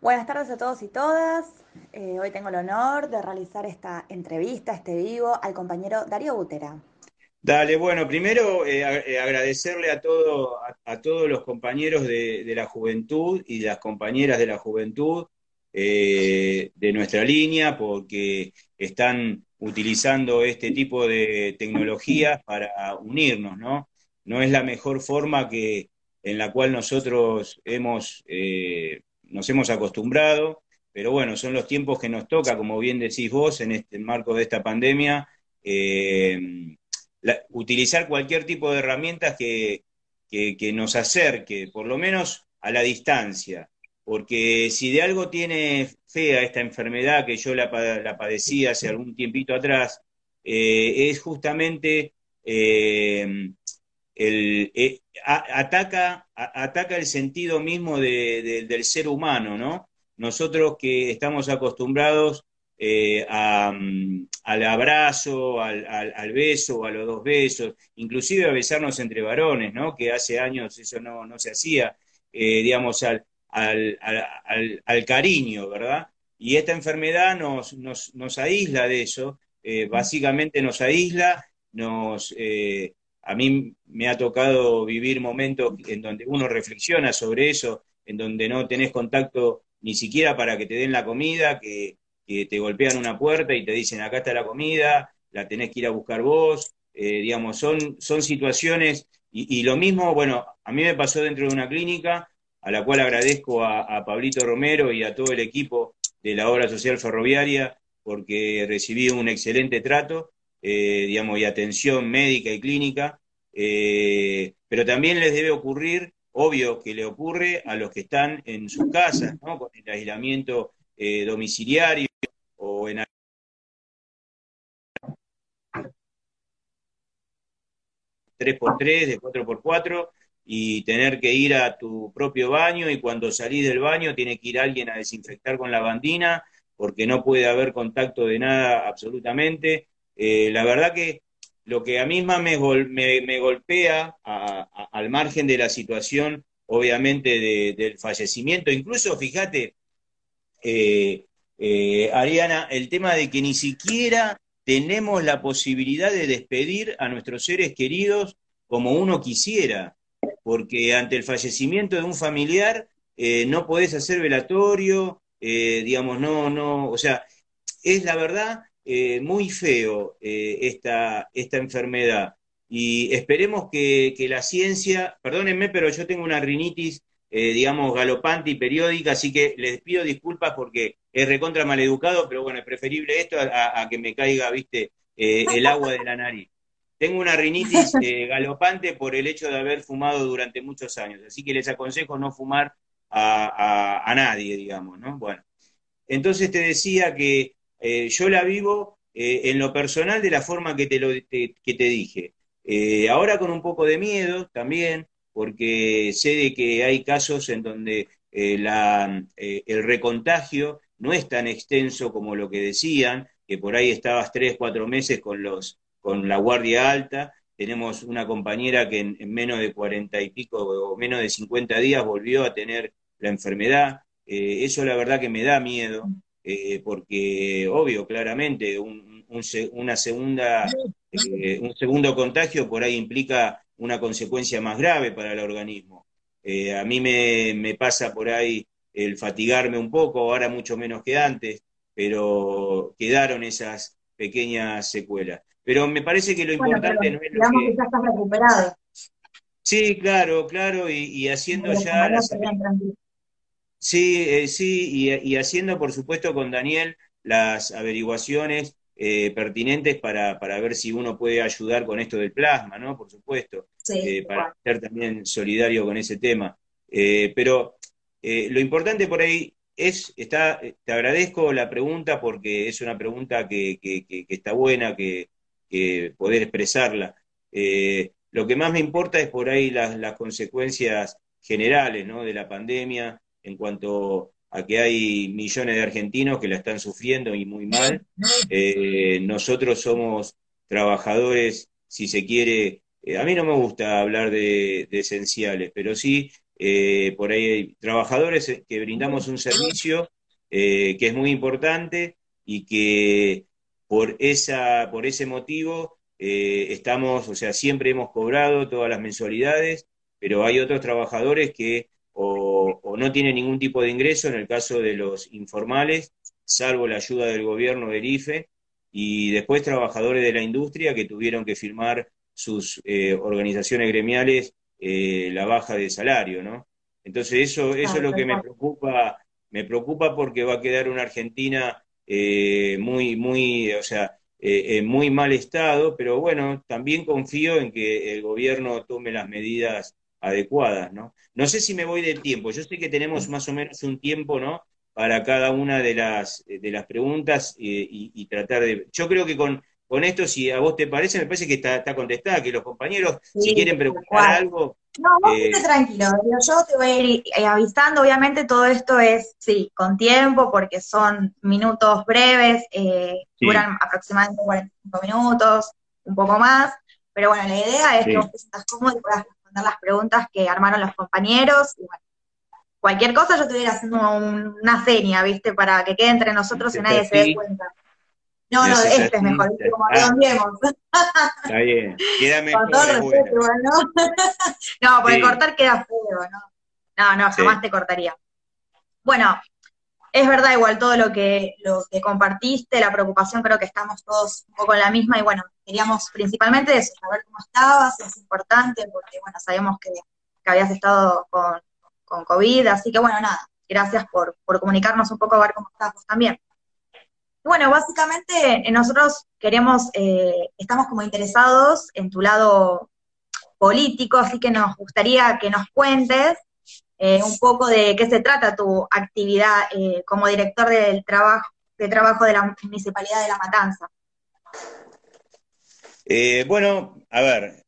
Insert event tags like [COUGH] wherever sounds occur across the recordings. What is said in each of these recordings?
Buenas tardes a todos y todas. Eh, hoy tengo el honor de realizar esta entrevista, este vivo, al compañero Darío Butera. Dale, bueno, primero eh, eh, agradecerle a, todo, a, todos los compañeros de, la juventud y las compañeras de la juventud de nuestra línea, porque están utilizando este tipo de tecnologías para unirnos, ¿no? No es la mejor forma que, en la cual nosotros hemos nos hemos acostumbrado, pero bueno, son los tiempos que nos toca, como bien decís vos, en este marco de esta pandemia, eh, utilizar cualquier tipo de herramientas que, nos acerque, por lo menos a la distancia, porque si de algo tiene fea esta enfermedad que yo la, padecí hace algún tiempito atrás, eh, es justamente eh, el, eh, ataca, el sentido mismo del ser humano, ¿no? Nosotros que estamos acostumbrados eh, mm, al abrazo, al, beso, a los dos besos, inclusive a besarnos entre varones, ¿no? Que hace años eso no, se hacía, eh, digamos, al, al, cariño, ¿verdad? Y esta enfermedad nos, nos, nos aísla de eso, básicamente nos aísla, nos, a mí me ha tocado vivir momentos en donde uno reflexiona sobre eso, en donde no tenés contacto ni siquiera para que te den la comida, que, te golpean una puerta y te dicen acá está la comida, la tenés que ir a buscar vos, eh, digamos, son, son situaciones, y, lo mismo, bueno, a mí me pasó dentro de una clínica, a la cual agradezco a, Pablito Romero y a todo el equipo de la obra social ferroviaria, porque recibí un excelente trato, eh, digamos, y atención médica y clínica, eh, pero también les debe ocurrir, obvio que le ocurre a los que están en sus casas, ¿no? con el aislamiento eh, domiciliario o en 3x3, de 4x4, y tener que ir a tu propio baño y cuando salís del baño tiene que ir alguien a desinfectar con la bandina porque no puede haber contacto de nada absolutamente. Eh, la verdad que lo que a mí más me, me, golpea al margen de la situación, obviamente, del fallecimiento, incluso, fíjate, eh, eh, Ariana, el tema de que ni siquiera tenemos la posibilidad de despedir a nuestros seres queridos como uno quisiera, porque ante el fallecimiento de un familiar no podés hacer velatorio, digamos, no, no, o sea, es la verdad eh, muy feo eh, esta, esta enfermedad. Y esperemos que, la ciencia, perdónenme, pero yo tengo una rinitis, eh, digamos, galopante y periódica, así que les pido disculpas porque es recontra maleducado, pero bueno, es preferible esto a, que me caiga, viste, el agua de la nariz. Tengo una rinitis [LAUGHS] galopante por el hecho de haber fumado durante muchos años, así que les aconsejo no fumar a, a nadie, digamos, ¿no? Bueno, entonces te decía que eh, yo la vivo eh, en lo personal de la forma que te, lo, que te dije. Eh, ahora con un poco de miedo también, porque sé de que hay casos en donde el recontagio no es tan extenso como lo que decían, que por ahí estabas tres, cuatro meses con, los, con la guardia alta. Tenemos una compañera que en, en menos de cuarenta y pico o menos de cincuenta días volvió a tener la enfermedad. eso la verdad que me da miedo, eh, porque obvio, claramente, un, una segunda, eh, un segundo contagio por ahí implica una consecuencia más grave para el organismo. Eh, a mí me, pasa por ahí el fatigarme un poco, ahora mucho menos que antes, pero quedaron esas pequeñas secuelas. Pero me parece que lo importante no es lo que... ya estás recuperado. Sí, claro, claro, y, haciendo ya... Sí, eh, sí, y, haciendo, por supuesto, con Daniel las averiguaciones eh, pertinentes para, ver si uno puede ayudar con esto del plasma, ¿no? Por supuesto, eh, para ser también solidario con ese tema. pero lo importante por ahí es, está, te agradezco la pregunta porque es una pregunta que, está buena, que, poder expresarla. lo que más me importa es por ahí las, las consecuencias generales, ¿no? De la pandemia, en cuanto a que hay millones de argentinos que la están sufriendo y muy mal. Eh, nosotros somos trabajadores, si se quiere, eh, a mí no me gusta hablar de, esenciales, pero sí eh, por ahí hay trabajadores que brindamos un servicio que es muy importante y que por, esa, por ese motivo estamos, o sea, siempre hemos cobrado todas las mensualidades, pero hay otros trabajadores que o, o no tienen ningún tipo de ingreso, en el caso de los informales, salvo la ayuda del gobierno del IFE, y después trabajadores de la industria que tuvieron que firmar sus eh, organizaciones gremiales eh, la baja de salario, ¿no? Entonces eso, eso es lo que me preocupa, me preocupa porque va a quedar una Argentina eh, muy, muy, o sea, en muy mal estado, pero bueno, también confío en que el gobierno tome las medidas adecuadas, ¿no? No sé si me voy del tiempo, yo sé que tenemos más o menos un tiempo, ¿no? para cada una de las, de las preguntas eh, y, tratar de... Yo creo que con, con esto, si a vos te parece, me parece que está, está contestada, que los compañeros, si quieren preguntar algo... No, vos eh, tranquilo, yo te voy a ir eh, avisando, obviamente todo esto es, sí, con tiempo, porque son minutos breves, duran aproximadamente 45 minutos, un poco más, pero bueno, la idea es que vos te sientas cómodo y puedas responder las preguntas que armaron los compañeros, y bueno, cualquier cosa yo estuviera haciendo una seña, ¿viste? Para que quede entre nosotros y nadie se dé cuenta. No, no, este es mejor, como redondeemos. Está bien, queda mejor. Con todo respeto, ¿no? [LAUGHS] no, por cortar queda feo, ¿no? No, no, jamás te cortaría. Bueno, es verdad igual todo lo que, lo que compartiste, la preocupación, creo que estamos todos un poco en la misma y bueno, queríamos principalmente eso, saber cómo estabas, es importante porque bueno, sabemos que, que habías estado con, con COVID, así que bueno, nada, gracias por, comunicarnos un poco, a ver cómo estás también. Bueno, básicamente eh, nosotros queremos, eh, estamos como interesados en tu lado político, así que nos gustaría que nos cuentes eh, un poco de qué se trata tu actividad como director del trabajo, de trabajo de la Municipalidad de La Matanza. Bueno, a ver,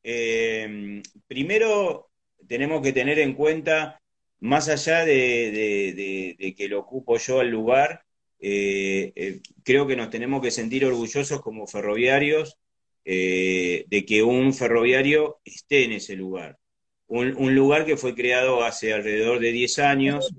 primero tenemos que tener en cuenta más allá de, que lo ocupo yo al lugar, eh, eh, creo que nos tenemos que sentir orgullosos como ferroviarios eh, de que un ferroviario esté en ese lugar. Un, lugar que fue creado hace alrededor de 10 años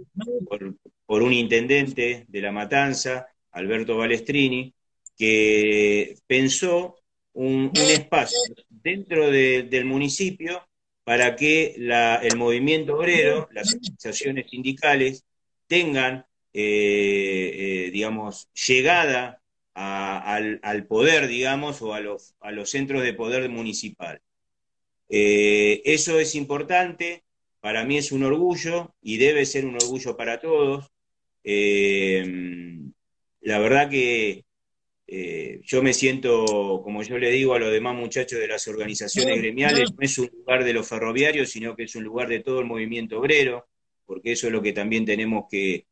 por, un intendente de La Matanza, Alberto Balestrini, que pensó un, espacio dentro del municipio para que el movimiento obrero, las organizaciones sindicales, tengan, eh, eh, digamos, llegada al, poder, digamos, o a los, a los centros de poder municipal. Eh, eso es importante, para mí es un orgullo y debe ser un orgullo para todos. la verdad que eh, yo me siento, como yo le digo a los demás muchachos de las organizaciones gremiales, no es un lugar de los ferroviarios, sino que es un lugar de todo el movimiento obrero, porque eso es lo que también tenemos que,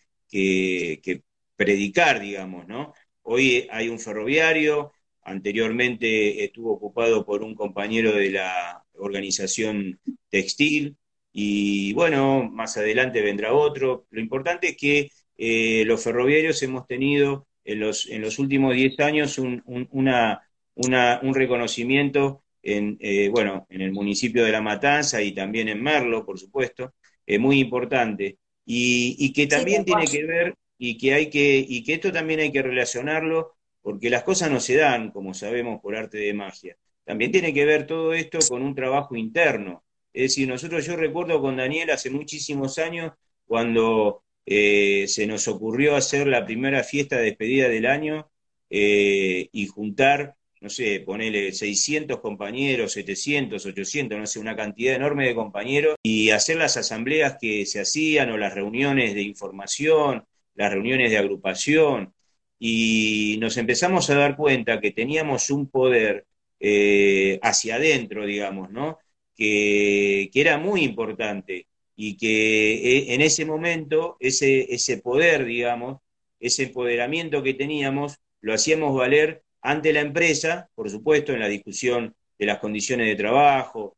predicar, digamos, ¿no? Hoy hay un ferroviario, anteriormente estuvo ocupado por un compañero de la organización textil, y bueno, más adelante vendrá otro. Lo importante es que eh, los ferroviarios hemos tenido en los, en los últimos 10 años un, una, un reconocimiento en, eh, bueno, en el municipio de La Matanza y también en Merlo, por supuesto, eh, muy importante. Y, que también tiene que ver, y que, hay que, y que esto también hay que relacionarlo, porque las cosas no se dan, como sabemos, por arte de magia. También tiene que ver todo esto con un trabajo interno. Es decir, nosotros, yo recuerdo con Daniel hace muchísimos años, cuando eh, se nos ocurrió hacer la primera fiesta de despedida del año eh, y juntar, no sé, ponerle 600 compañeros, 700, 800, no sé, una cantidad enorme de compañeros y hacer las asambleas que se hacían o las reuniones de información, las reuniones de agrupación y nos empezamos a dar cuenta que teníamos un poder eh, hacia adentro, digamos, ¿no? Que, que, era muy importante y que eh, en ese momento ese, ese poder, digamos, ese empoderamiento que teníamos, lo hacíamos valer ante la empresa, por supuesto, en la discusión de las condiciones de trabajo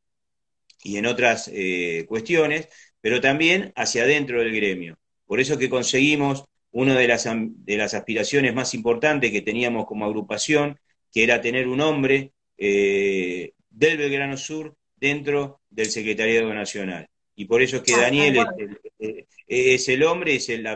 y en otras eh, cuestiones, pero también hacia adentro del gremio. Por eso que conseguimos una de las, de las aspiraciones más importantes que teníamos como agrupación, que era tener un hombre eh, del Belgrano Sur dentro del Secretariado Nacional. Y por eso es que ah, Daniel es el, hombre, es el,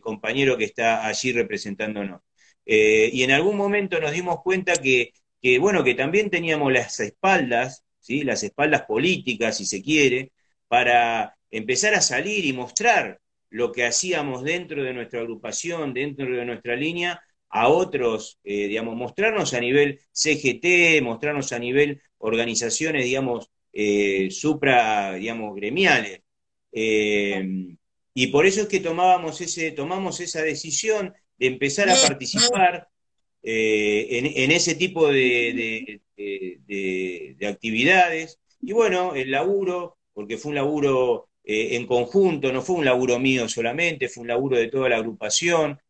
compañero que está allí representándonos. Eh, y en algún momento nos dimos cuenta que, bueno, que también teníamos las espaldas, ¿sí? las espaldas políticas, si se quiere, para empezar a salir y mostrar lo que hacíamos dentro de nuestra agrupación, dentro de nuestra línea, a otros, eh, digamos, mostrarnos a nivel CGT, mostrarnos a nivel organizaciones, digamos, eh, supra, digamos, gremiales. Eh, y por eso es que tomábamos ese, tomamos esa decisión de empezar a participar en, ese tipo de, de, actividades. Y bueno, el laburo, porque fue un laburo en conjunto, no fue un laburo mío solamente, fue un laburo de toda la agrupación.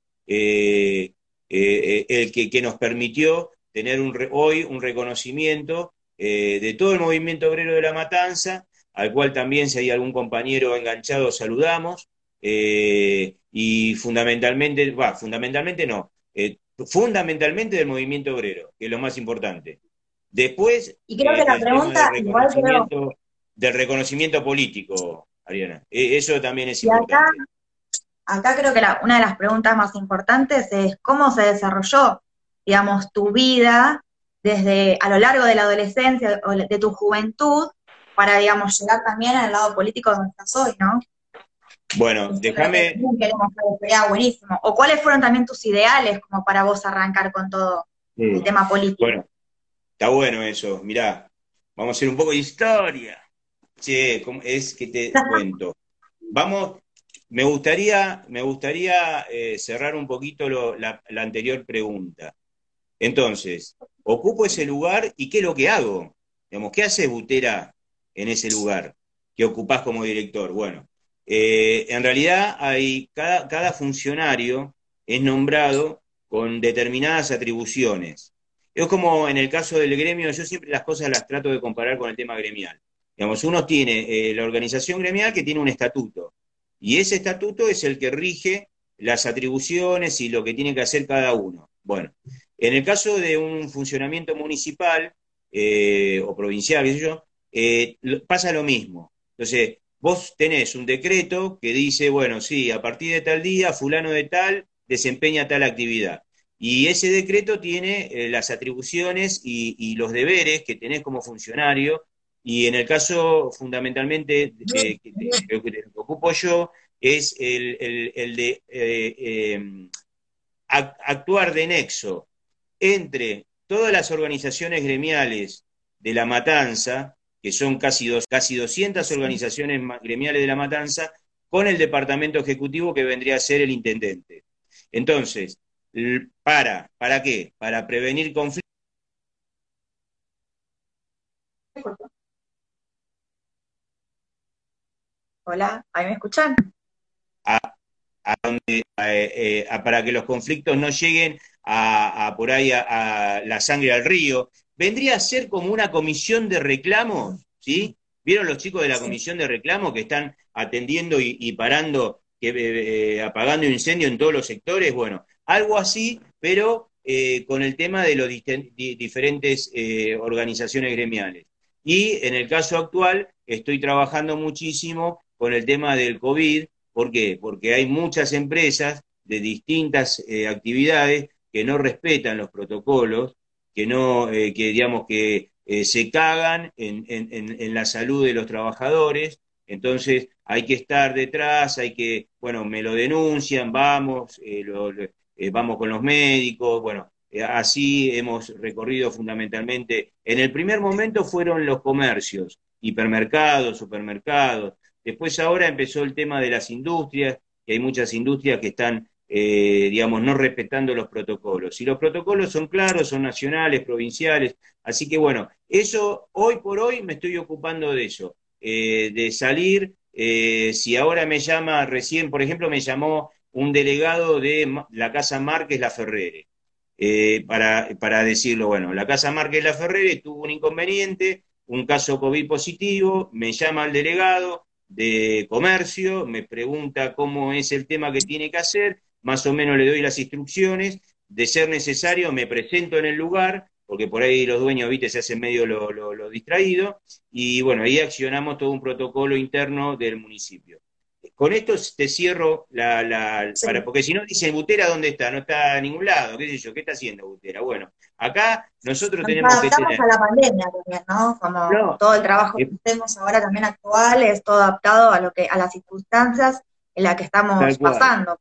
Eh, el que, nos permitió tener hoy un reconocimiento eh, de todo el movimiento obrero de la matanza, al cual también si hay algún compañero enganchado saludamos, eh, y fundamentalmente, va, fundamentalmente no, fundamentalmente del movimiento obrero, que es lo más importante. Después, y creo que la pregunta, del reconocimiento, del reconocimiento político, Ariana, e, eso también es importante acá creo que una de las preguntas más importantes es cómo se desarrolló, digamos, tu vida desde a lo largo de la adolescencia o de tu juventud para, digamos, llegar también al lado político donde estás hoy, ¿no? Bueno, déjame... Buenísimo. ¿O cuáles fueron también tus ideales como para vos arrancar con todo el tema político? Bueno, está bueno eso. Mirá, vamos a hacer un poco de historia. Che, es que te [LAUGHS] cuento. Vamos, me gustaría, me gustaría eh, cerrar un poquito la, anterior pregunta. Entonces, ocupo ese lugar y ¿qué es lo que hago? Digamos, ¿Qué hace Butera en ese lugar que ocupás como director? Bueno, eh, en realidad hay, cada, funcionario es nombrado con determinadas atribuciones. Es como en el caso del gremio, yo siempre las cosas las trato de comparar con el tema gremial. Digamos, uno tiene eh, la organización gremial que tiene un estatuto, y ese estatuto es el que rige las atribuciones y lo que tiene que hacer cada uno. Bueno, en el caso de un funcionamiento municipal eh, o provincial, yo, eh, pasa lo mismo. Entonces, vos tenés un decreto que dice, bueno, sí, a partir de tal día, fulano de tal desempeña tal actividad. Y ese decreto tiene eh, las atribuciones y, los deberes que tenés como funcionario y en el caso fundamentalmente que, que, ocupo yo, es el, de actuar de nexo entre todas las organizaciones gremiales de la matanza, que son casi, dos, casi 200 organizaciones gremiales de la matanza, con el departamento ejecutivo que vendría a ser el intendente. Entonces, ¿para, ¿para qué? Para prevenir conflictos Hola, ¿ahí me escuchan? Eh, para que los conflictos no lleguen a, por ahí a, la sangre al río. Vendría a ser como una comisión de reclamos, ¿sí? ¿Vieron los chicos de la comisión de reclamos que están atendiendo y, parando, que, eh, apagando incendios en todos los sectores? Bueno, algo así, pero eh, con el tema de las diferentes organizaciones gremiales. Y en el caso actual, estoy trabajando muchísimo con el tema del COVID. ¿Por qué? Porque hay muchas empresas de distintas eh, actividades que no respetan los protocolos, que no, eh, que digamos que eh, se cagan en, en, la salud de los trabajadores. Entonces hay que estar detrás, hay que, bueno, me lo denuncian, vamos, vamos con los médicos, bueno, así hemos recorrido fundamentalmente. En el primer momento fueron los comercios, hipermercados, supermercados, Después ahora empezó el tema de las industrias, que hay muchas industrias que están, eh, digamos, no respetando los protocolos. Y los protocolos son claros, son nacionales, provinciales. Así que bueno, eso hoy por hoy me estoy ocupando de eso, eh, de salir. Eh, si ahora me llama, recién, por ejemplo, me llamó un delegado de la Casa Márquez La Ferrere. para, para decirlo, bueno, la Casa Márquez La Ferrere tuvo un inconveniente, un caso COVID positivo, me llama el delegado, de comercio, me pregunta cómo es el tema que tiene que hacer, más o menos le doy las instrucciones, de ser necesario me presento en el lugar porque por ahí los dueños, viste, se hacen medio lo, lo, distraído, y bueno, ahí accionamos todo un protocolo interno del municipio. Con esto te cierro la, la para, porque si no dice Butera dónde está, no está a ningún lado, qué sé yo, ¿qué está haciendo Butera? Bueno, acá nosotros tenemos que tener... a la pandemia también, ¿no? Como todo el trabajo que hacemos ahora también actual es todo adaptado a lo que a las circunstancias en las que estamos pasando.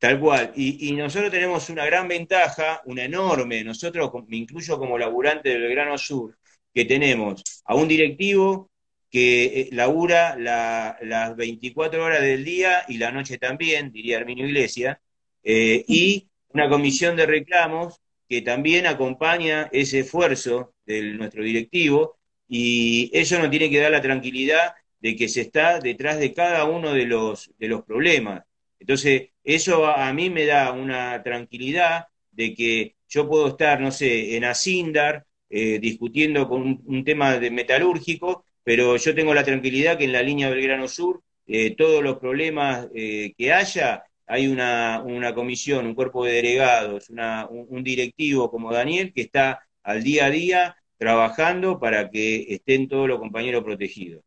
Tal cual. Y, nosotros tenemos una gran ventaja, una enorme, nosotros, me incluyo como laburante del Belgrano Sur, que tenemos a un directivo que eh, labura las 24 horas del día y la noche también, diría Arminio Iglesias, eh, y una comisión de reclamos que también acompaña ese esfuerzo de nuestro directivo, y eso nos tiene que dar la tranquilidad de que se está detrás de cada uno de los, de los problemas. Entonces, eso a, mí me da una tranquilidad de que yo puedo estar, no sé, en Asindar, eh, discutiendo con un, tema de metalúrgico, pero yo tengo la tranquilidad que en la línea Belgrano Sur, eh, todos los problemas eh, que haya, hay una, comisión, un cuerpo de delegados, un, directivo como Daniel que está al día a día trabajando para que estén todos los compañeros protegidos.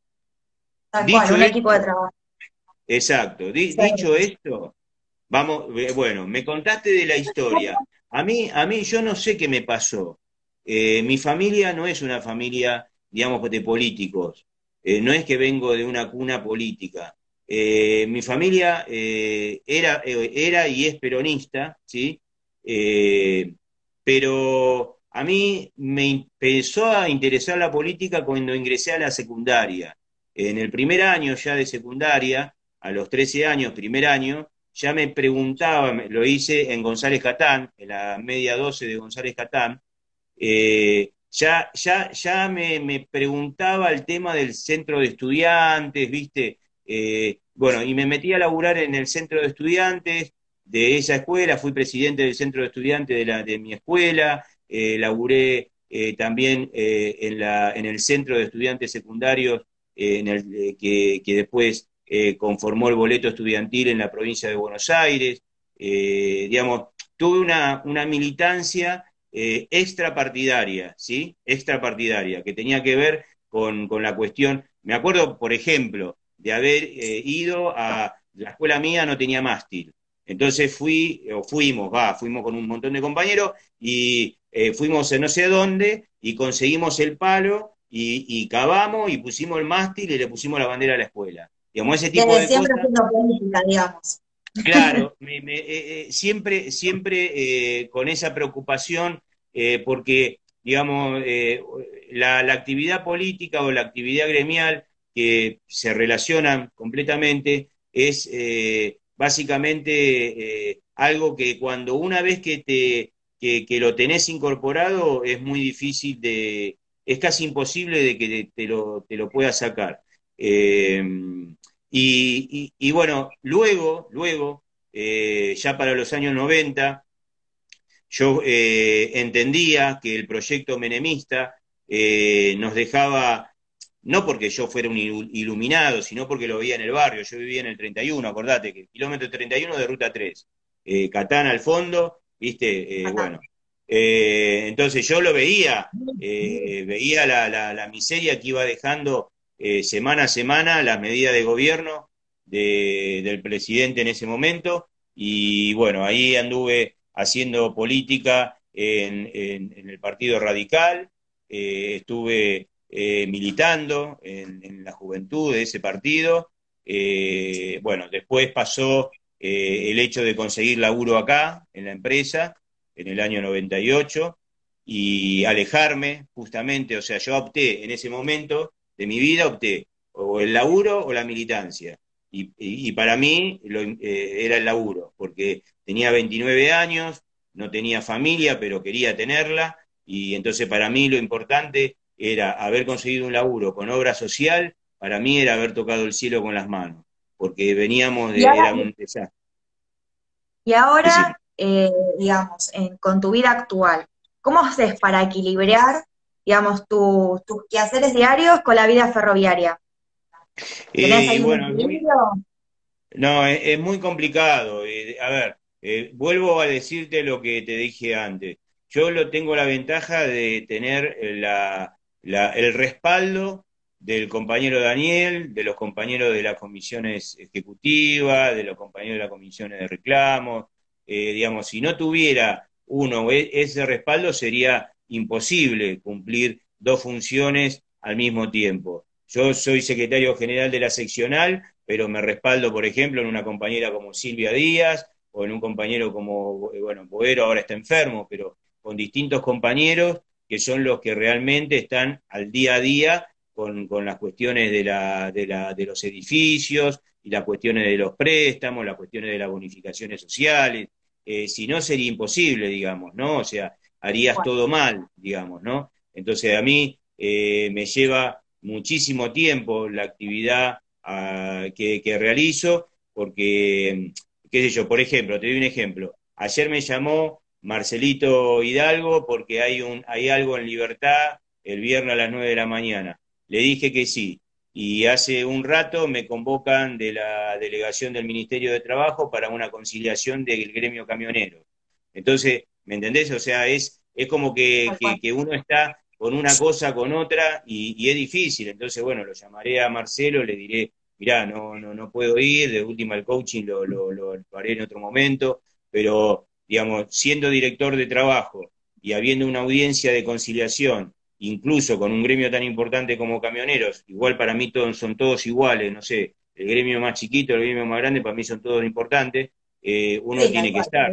un equipo de trabajo. Exacto. Dicho esto, vamos, eh, bueno, me contaste de la historia. A mí, a mí yo no sé qué me pasó. Eh, mi familia no es una familia, digamos, de políticos. Eh, no es que vengo de una cuna política. mi familia era, era y es peronista, ¿sí? pero a mí me empezó a interesar la política cuando ingresé a la secundaria. En el primer año ya de secundaria, a los 13 años, primer año, ya me preguntaba, lo hice en González Catán, en la media 12 de González Catán, eh, ya, ya, ya me, preguntaba el tema del centro de estudiantes, ¿viste? Eh, bueno, y me metí a laburar en el centro de estudiantes de esa escuela, fui presidente del centro de estudiantes de, la, de mi escuela, eh, laburé también en, la, en el centro de estudiantes secundarios, que, que después eh, conformó el boleto estudiantil en la provincia de Buenos Aires, eh, digamos, tuve una, una militancia eh, extrapartidaria, ¿sí? Extrapartidaria, que tenía que ver con, la cuestión, me acuerdo, por ejemplo, de haber ido a, la escuela mía no tenía mástil, entonces fui, o fuimos, va, fuimos con un montón de compañeros y fuimos a no sé dónde y conseguimos el palo y, y, cavamos y pusimos el mástil y le pusimos la bandera a la escuela. Digamos, ese tipo de siempre cosas. política, digamos. Claro, eh, eh, siempre, siempre eh, con esa preocupación, porque, digamos, la, actividad política o la actividad gremial que se relacionan completamente es básicamente algo que cuando una vez que, te, que, lo tenés incorporado es muy difícil de, es casi imposible de que te, lo, te lo puedas sacar. Y, bueno, luego, luego, eh, ya para los años 90, yo eh, entendía que el proyecto menemista eh, nos dejaba, no porque yo fuera un iluminado, sino porque lo veía en el barrio, yo vivía en el 31, acordate que el kilómetro 31 de ruta 3, Catán al fondo, viste, bueno. entonces yo lo veía, veía la miseria que iba dejando eh, semana a semana las medidas de gobierno del presidente en ese momento. Y bueno, ahí anduve haciendo política en, el Partido Radical, eh, estuve eh, militando en, la juventud de ese partido, bueno, después pasó el hecho de conseguir laburo acá, en la empresa, en el año 98, y alejarme justamente, o sea, yo opté en ese momento de mi vida opté o el laburo o la militancia. Y, para mí eh, era el laburo, porque tenía 29 años, no tenía familia, pero quería tenerla, y entonces para mí lo importante era haber conseguido un laburo con obra social, para mí era haber tocado el cielo con las manos, porque veníamos de... Era un desastre. Y ahora, eh, digamos, con tu vida actual, ¿cómo haces para equilibrar digamos, tus quehaceres diarios con la vida ferroviaria. ¿Tenés bueno, no, es, muy complicado. Eh, a ver, eh, vuelvo a decirte lo que te dije antes. yo lo tengo la ventaja de tener el respaldo del compañero Daniel, de los compañeros de las comisiones ejecutivas, de los compañeros de las comisiones de reclamos. Eh, digamos, si no tuviera uno e, ese respaldo, sería imposible cumplir dos funciones al mismo tiempo. Yo soy secretario general de la seccional, pero me respaldo, por ejemplo, en una compañera como Silvia Díaz o en un compañero como, bueno, Boero ahora está enfermo, pero con distintos compañeros que son los que realmente están al día a día con, las cuestiones de, la, de, la, de los edificios y las cuestiones de los préstamos, las cuestiones de las bonificaciones sociales. Eh, si no, sería imposible, digamos, ¿no? O sea, harías todo mal, digamos, ¿no? Entonces, a mí eh, me lleva muchísimo tiempo la actividad ah, que, que, realizo, porque, qué sé yo, por ejemplo, te doy un ejemplo. Ayer me llamó Marcelito Hidalgo porque hay, un, hay algo en libertad el viernes a las 9 de la mañana. Le dije que sí. Y hace un rato me convocan de la delegación del Ministerio de Trabajo para una conciliación del gremio camionero. Entonces, ¿me entendés? O sea, es, es como que, que, uno está con una cosa, con otra, y, es difícil. Entonces, bueno, lo llamaré a Marcelo, le diré, mirá, no, no, no puedo ir, de última el coaching lo, lo, lo haré en otro momento, pero digamos, siendo director de trabajo y habiendo una audiencia de conciliación, incluso con un gremio tan importante como camioneros, igual para mí todos, son todos iguales, no sé, el gremio más chiquito, el gremio más grande, para mí son todos importantes, eh, uno tiene que estar.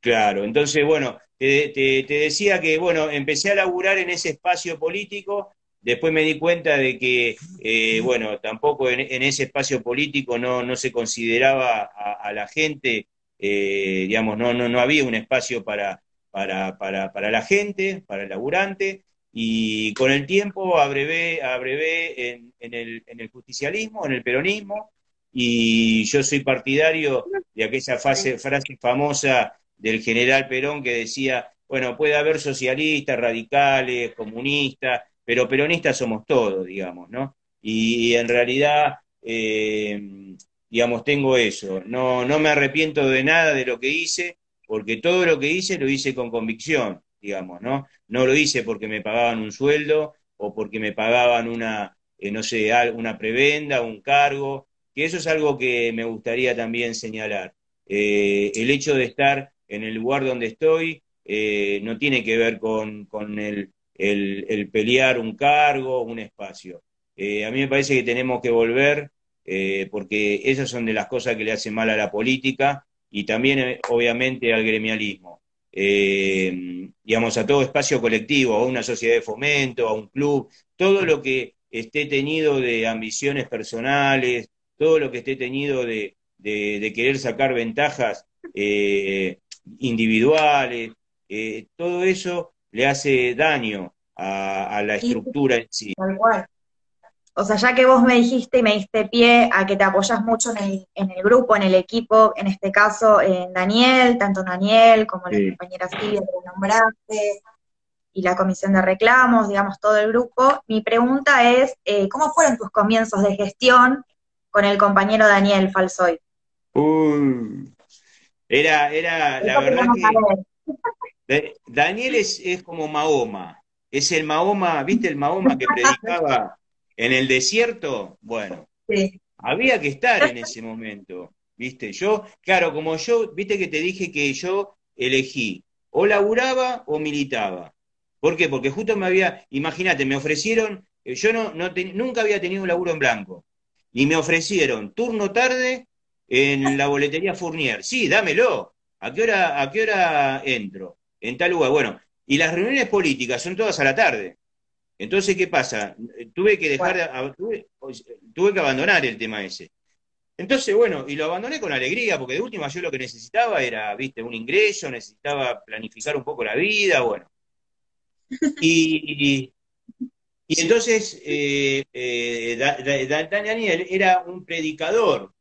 Claro, entonces, bueno, te, decía que, bueno, empecé a laburar en ese espacio político, después me di cuenta de que, eh, bueno, tampoco en, ese espacio político no, no se consideraba a la gente eh, digamos, no, no, no había un espacio para, para, para, para, la gente, para el laburante, y con el tiempo abrevé, abrevé en, en, el, en el justicialismo, en el peronismo, y yo soy partidario de aquella frase famosa del general Perón que decía, bueno, puede haber socialistas, radicales, comunistas, pero peronistas somos todos, digamos, ¿no? Y, en realidad eh, digamos, tengo eso. No, no me arrepiento de nada de lo que hice, porque todo lo que hice lo hice con convicción, digamos, ¿no? No lo hice porque me pagaban un sueldo o porque me pagaban una, eh, no sé, una prebenda, un cargo, que eso es algo que me gustaría también señalar. Eh, el hecho de estar en el lugar donde estoy eh, no tiene que ver con, con el, el, el, pelear un cargo, un espacio. a mí me parece que tenemos que volver eh, porque esas son de las cosas que le hacen mal a la política y también, eh, obviamente, al gremialismo. Eh, digamos, a todo espacio colectivo, a una sociedad de fomento, a un club, todo lo que esté tenido de ambiciones personales, todo lo que esté tenido de, querer sacar ventajas individuales, todo eso le hace daño a, la estructura en sí. O sea, ya que vos me dijiste y me diste pie a que te apoyas mucho en el, grupo, en el equipo, en este caso en Daniel, tanto Daniel como la compañera Silvia que nombraste, y la comisión de reclamos, digamos, todo el grupo, mi pregunta es, eh, ¿cómo fueron tus comienzos de gestión con el compañero Daniel Falsoy? Era, era, la verdad que Daniel es, es como Mahoma, es el Mahoma, ¿viste el Mahoma que predicaba? En el desierto, bueno, había que estar en ese momento, ¿viste? Yo, claro, como yo, viste que te dije que yo elegí o laburaba o militaba. ¿Por qué? Porque justo me había, imagínate, me ofrecieron, eh, yo no, no nunca había tenido un laburo en blanco, y me ofrecieron turno tarde en la boletería Fournier. Sí, dámelo. ¿A qué hora, a qué hora entro? En tal lugar. Bueno, y las reuniones políticas son todas a la tarde. Entonces, ¿qué pasa? Tuve que dejar, tuve, que abandonar el tema ese. Entonces, bueno, y lo abandoné con alegría, porque de última yo lo que necesitaba era, viste, un ingreso, necesitaba planificar un poco la vida, bueno. Y, y entonces, eh, eh, Daniel era un predicador,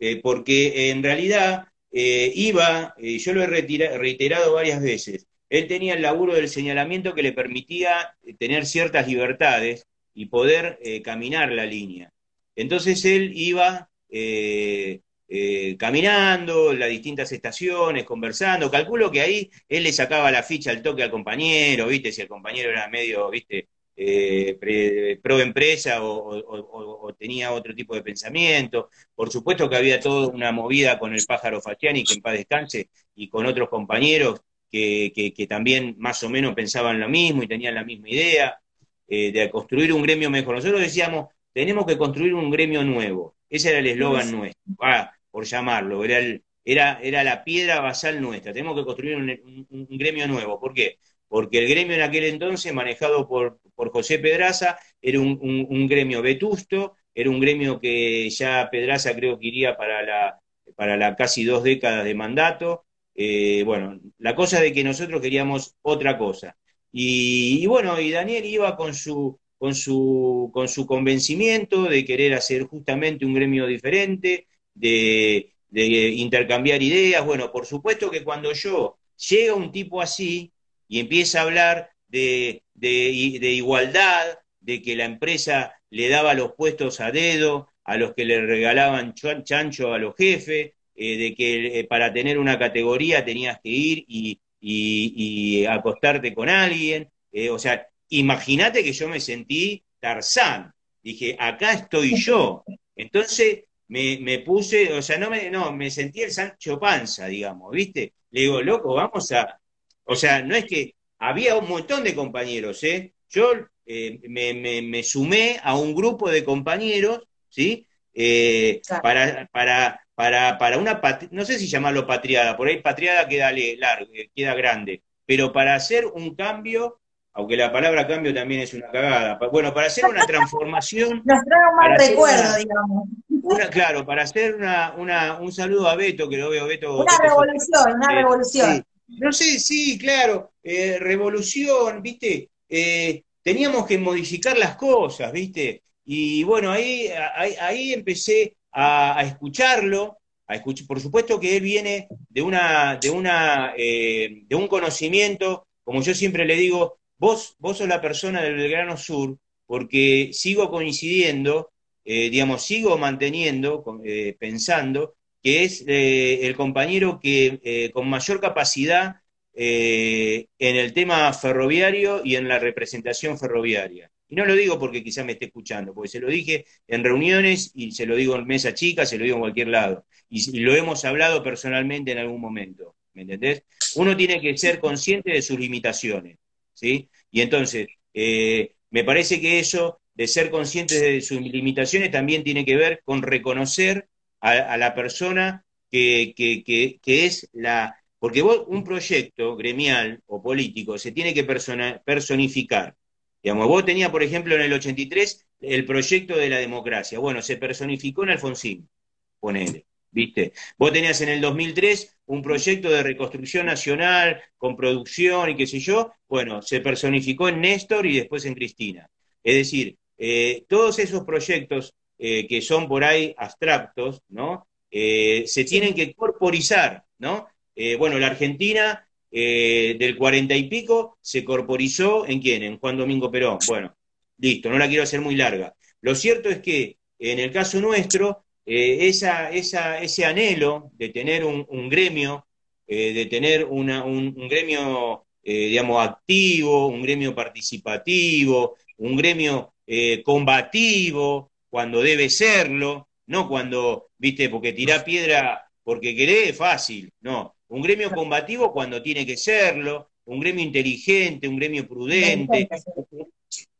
eh, porque en realidad eh, iba, yo lo he reiterado varias veces, él tenía el laburo del señalamiento que le permitía eh, tener ciertas libertades y poder eh, caminar la línea. Entonces él iba, eh, eh, caminando, las distintas estaciones, conversando. Calculo que ahí él le sacaba la ficha al toque al compañero, ¿viste? Si el compañero era medio, ¿viste? Eh, pro empresa o, tenía otro tipo de pensamiento. Por supuesto que había toda una movida con el pájaro Faciani, que en paz descanse, y con otros compañeros que, también más o menos pensaban lo mismo y tenían la misma idea eh, de construir un gremio mejor. Nosotros decíamos, tenemos que construir un gremio nuevo. Ese era el eslogan nuestro, ah, por llamarlo, era, era, era la piedra basal nuestra. Tenemos que construir un gremio nuevo. ¿Por qué? porque el gremio en aquel entonces, manejado por, José Pedraza, era un, gremio vetusto, era un gremio que ya Pedraza creo que iría para la, para la casi dos décadas de mandato. Eh, bueno, la cosa de que nosotros queríamos otra cosa. Y, bueno, y Daniel iba con su, con su, con su convencimiento de querer hacer justamente un gremio diferente, de, de intercambiar ideas. Bueno, por supuesto que cuando yo llega un tipo así, y empieza a hablar de, igualdad, de que la empresa le daba los puestos a dedo, a los que le regalaban chancho a los jefes, eh, de que eh, para tener una categoría tenías que ir y, acostarte con alguien. Eh, o sea, imagínate que yo me sentí Tarzán. Dije, acá estoy yo. Entonces me, me, puse, o sea, no me, no, me sentí el Sancho Panza, digamos, ¿viste? Le digo, loco, vamos a, o sea, no es que había un montón de compañeros, ¿eh? Yo eh, me, sumé a un grupo de compañeros, ¿sí? Eh, para, para, para, para una, no sé si llamarlo patriada, por ahí patriada queda largo, eh, queda grande, pero para hacer un cambio, aunque la palabra cambio también es una cagada, bueno, para hacer una transformación. [LAUGHS] Nos trae más recuerdo, digamos. claro, para hacer una, una, un saludo a Beto, que lo veo Beto. Una revolución, una revolución. No sé, sí, claro, eh, revolución, ¿viste? Eh, teníamos que modificar las cosas, ¿viste? Y bueno, ahí, ahí, empecé a, escucharlo, a por supuesto que él viene de una, de una, eh, de un conocimiento, como yo siempre le digo, vos, vos sos la persona del Belgrano Sur, porque sigo coincidiendo, digamos, sigo manteniendo, pensando que es eh, el compañero que eh, con mayor capacidad eh, en el tema ferroviario y en la representación ferroviaria. Y no lo digo porque quizá me esté escuchando, porque se lo dije en reuniones y se lo digo en mesa chica, se lo digo en cualquier lado. Y, y lo hemos hablado personalmente en algún momento. ¿Me entendés? Uno tiene que ser consciente de sus limitaciones. ¿sí? Y entonces, me parece que eso de ser consciente de sus limitaciones también tiene que ver con reconocer a, la persona que, es la... Porque vos, un proyecto gremial o político se tiene que personificar. Digamos, vos tenías, por ejemplo, en el 83 el proyecto de la democracia. Bueno, se personificó en Alfonsín, ponele, ¿viste? Vos tenías en el 2003 un proyecto de reconstrucción nacional con producción y qué sé yo. Bueno, se personificó en Néstor y después en Cristina. Es decir, eh, todos esos proyectos eh, que son por ahí abstractos, ¿no? Eh, se tienen que corporizar, ¿no? Eh, bueno, la Argentina del cuarenta y pico se corporizó en quién? En Juan Domingo Perón. Bueno, listo, no la quiero hacer muy larga. Lo cierto es que en el caso nuestro, ese anhelo de tener un, gremio, de tener un, gremio, digamos, activo, un gremio participativo, un gremio combativo, cuando debe serlo, no cuando, viste, porque tirar piedra porque querés es fácil, no. Un gremio combativo cuando tiene que serlo, un gremio inteligente, un gremio prudente,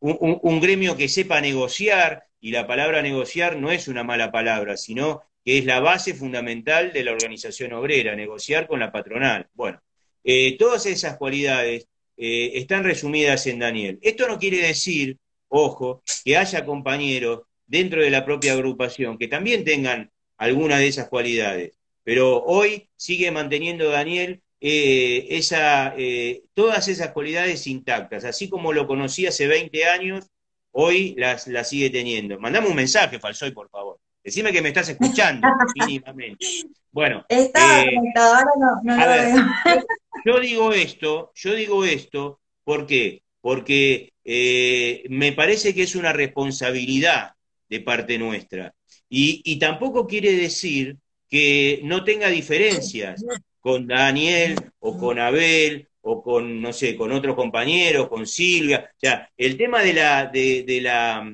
un, gremio que sepa negociar, y la palabra negociar no es una mala palabra, sino que es la base fundamental de la organización obrera, negociar con la patronal. Bueno, eh, todas esas cualidades eh, están resumidas en Daniel. Esto no quiere decir, ojo, que haya compañeros dentro de la propia agrupación, que también tengan alguna de esas cualidades. Pero hoy sigue manteniendo Daniel eh, esa, eh, todas esas cualidades intactas, así como lo conocí hace 20 años, hoy las, sigue teniendo. Mandame un mensaje, Falsoy, por favor. Decime que me estás escuchando, [LAUGHS] mínimamente. Bueno, eh, yo digo esto, yo digo esto, ¿por qué? Porque me parece que es una responsabilidad de parte nuestra. Y, tampoco quiere decir que no tenga diferencias con Daniel o con Abel o con, no sé, con otros compañeros, con Silvia. O sea, el tema de la, de, la,